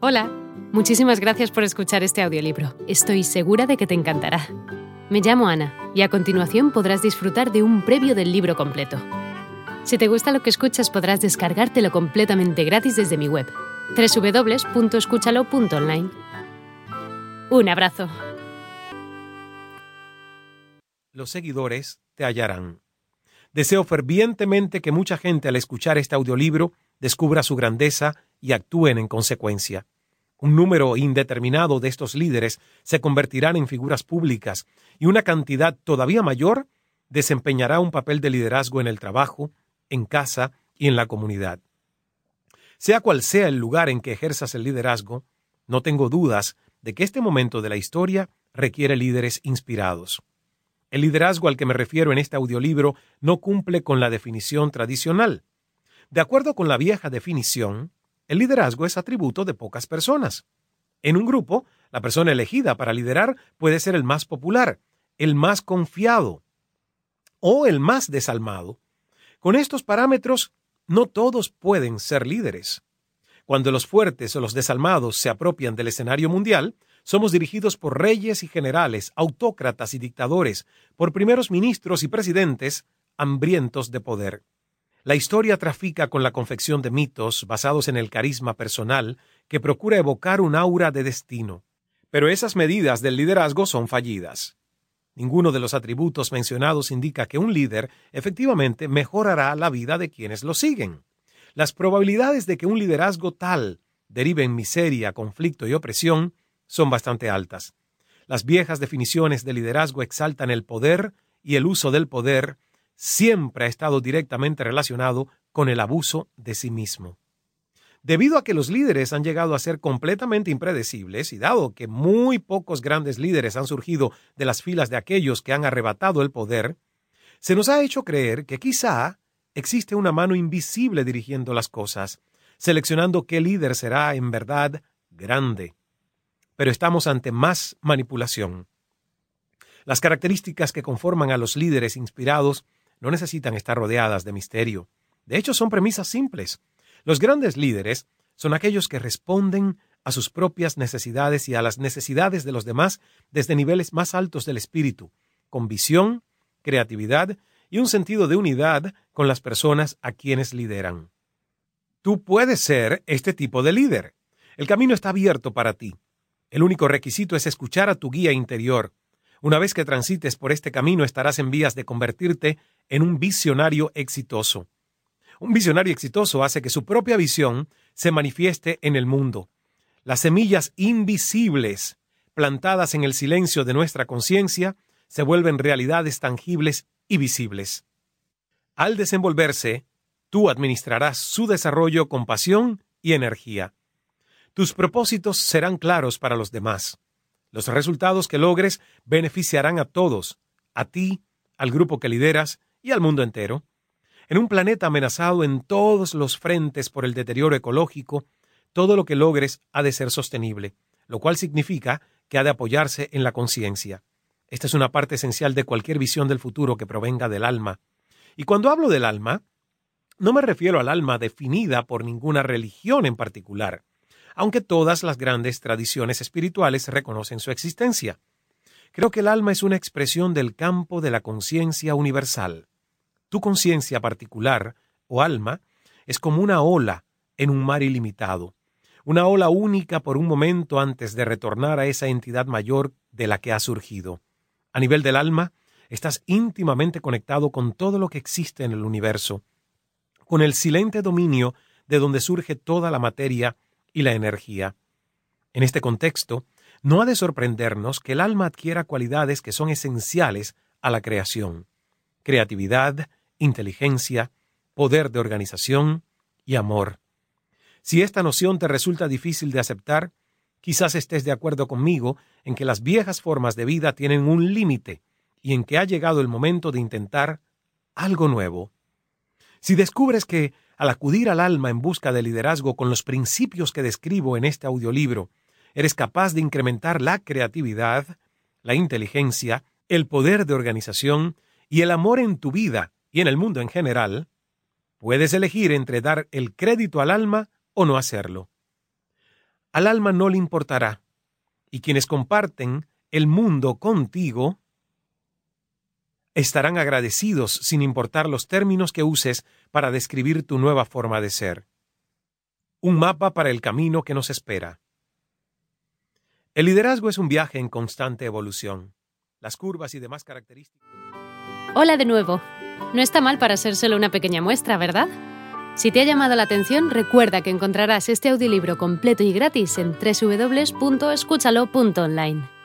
Hola, muchísimas gracias por escuchar este audiolibro. Estoy segura de que te encantará. Me llamo Ana y a continuación podrás disfrutar de un previo del libro completo. Si te gusta lo que escuchas podrás descargártelo completamente gratis desde mi web, www.escúchalo.online. Un abrazo. Los seguidores te hallarán. Deseo fervientemente que mucha gente al escuchar este audiolibro descubra su grandeza y actúen en consecuencia. Un número indeterminado de estos líderes se convertirán en figuras públicas y una cantidad todavía mayor desempeñará un papel de liderazgo en el trabajo, en casa y en la comunidad. Sea cual sea el lugar en que ejerzas el liderazgo, no tengo dudas de que este momento de la historia requiere líderes inspirados. El liderazgo al que me refiero en este audiolibro no cumple con la definición tradicional. De acuerdo con la vieja definición, el liderazgo es atributo de pocas personas. En un grupo, la persona elegida para liderar puede ser el más popular, el más confiado o el más desalmado. Con estos parámetros, no todos pueden ser líderes. Cuando los fuertes o los desalmados se apropian del escenario mundial, somos dirigidos por reyes y generales, autócratas y dictadores, por primeros ministros y presidentes hambrientos de poder. La historia trafica con la confección de mitos basados en el carisma personal que procura evocar un aura de destino. Pero esas medidas del liderazgo son fallidas. Ninguno de los atributos mencionados indica que un líder efectivamente mejorará la vida de quienes lo siguen. Las probabilidades de que un liderazgo tal derive en miseria, conflicto y opresión son bastante altas. Las viejas definiciones de liderazgo exaltan el poder y el uso del poder siempre ha estado directamente relacionado con el abuso de sí mismo. Debido a que los líderes han llegado a ser completamente impredecibles y dado que muy pocos grandes líderes han surgido de las filas de aquellos que han arrebatado el poder, se nos ha hecho creer que quizá existe una mano invisible dirigiendo las cosas, seleccionando qué líder será en verdad grande. Pero estamos ante más manipulación. Las características que conforman a los líderes inspirados no necesitan estar rodeadas de misterio. De hecho, son premisas simples. Los grandes líderes son aquellos que responden a sus propias necesidades y a las necesidades de los demás desde niveles más altos del espíritu, con visión, creatividad y un sentido de unidad con las personas a quienes lideran. Tú puedes ser este tipo de líder. El camino está abierto para ti. El único requisito es escuchar a tu guía interior, una vez que transites por este camino estarás en vías de convertirte en un visionario exitoso. Un visionario exitoso hace que su propia visión se manifieste en el mundo. Las semillas invisibles, plantadas en el silencio de nuestra conciencia, se vuelven realidades tangibles y visibles. Al desenvolverse, tú administrarás su desarrollo con pasión y energía. Tus propósitos serán claros para los demás. Los resultados que logres beneficiarán a todos, a ti, al grupo que lideras y al mundo entero. En un planeta amenazado en todos los frentes por el deterioro ecológico, todo lo que logres ha de ser sostenible, lo cual significa que ha de apoyarse en la conciencia. Esta es una parte esencial de cualquier visión del futuro que provenga del alma. Y cuando hablo del alma, no me refiero al alma definida por ninguna religión en particular aunque todas las grandes tradiciones espirituales reconocen su existencia. Creo que el alma es una expresión del campo de la conciencia universal. Tu conciencia particular, o alma, es como una ola en un mar ilimitado, una ola única por un momento antes de retornar a esa entidad mayor de la que ha surgido. A nivel del alma, estás íntimamente conectado con todo lo que existe en el universo, con el silente dominio de donde surge toda la materia y la energía. En este contexto, no ha de sorprendernos que el alma adquiera cualidades que son esenciales a la creación. Creatividad, inteligencia, poder de organización y amor. Si esta noción te resulta difícil de aceptar, quizás estés de acuerdo conmigo en que las viejas formas de vida tienen un límite y en que ha llegado el momento de intentar algo nuevo. Si descubres que al acudir al alma en busca de liderazgo con los principios que describo en este audiolibro, eres capaz de incrementar la creatividad, la inteligencia, el poder de organización y el amor en tu vida y en el mundo en general, puedes elegir entre dar el crédito al alma o no hacerlo. al alma no le importará, y quienes comparten el mundo contigo estarán agradecidos sin importar los términos que uses para describir tu nueva forma de ser. Un mapa para el camino que nos espera. El liderazgo es un viaje en constante evolución. Las curvas y demás características. Hola de nuevo. No está mal para ser solo una pequeña muestra, ¿verdad? Si te ha llamado la atención, recuerda que encontrarás este audiolibro completo y gratis en www.escúchalo.online.